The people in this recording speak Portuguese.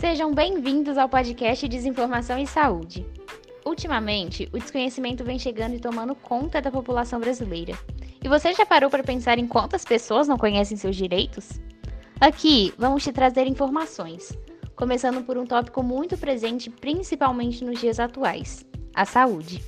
Sejam bem-vindos ao podcast Desinformação e Saúde. Ultimamente, o desconhecimento vem chegando e tomando conta da população brasileira. E você já parou para pensar em quantas pessoas não conhecem seus direitos? Aqui vamos te trazer informações, começando por um tópico muito presente principalmente nos dias atuais: a saúde.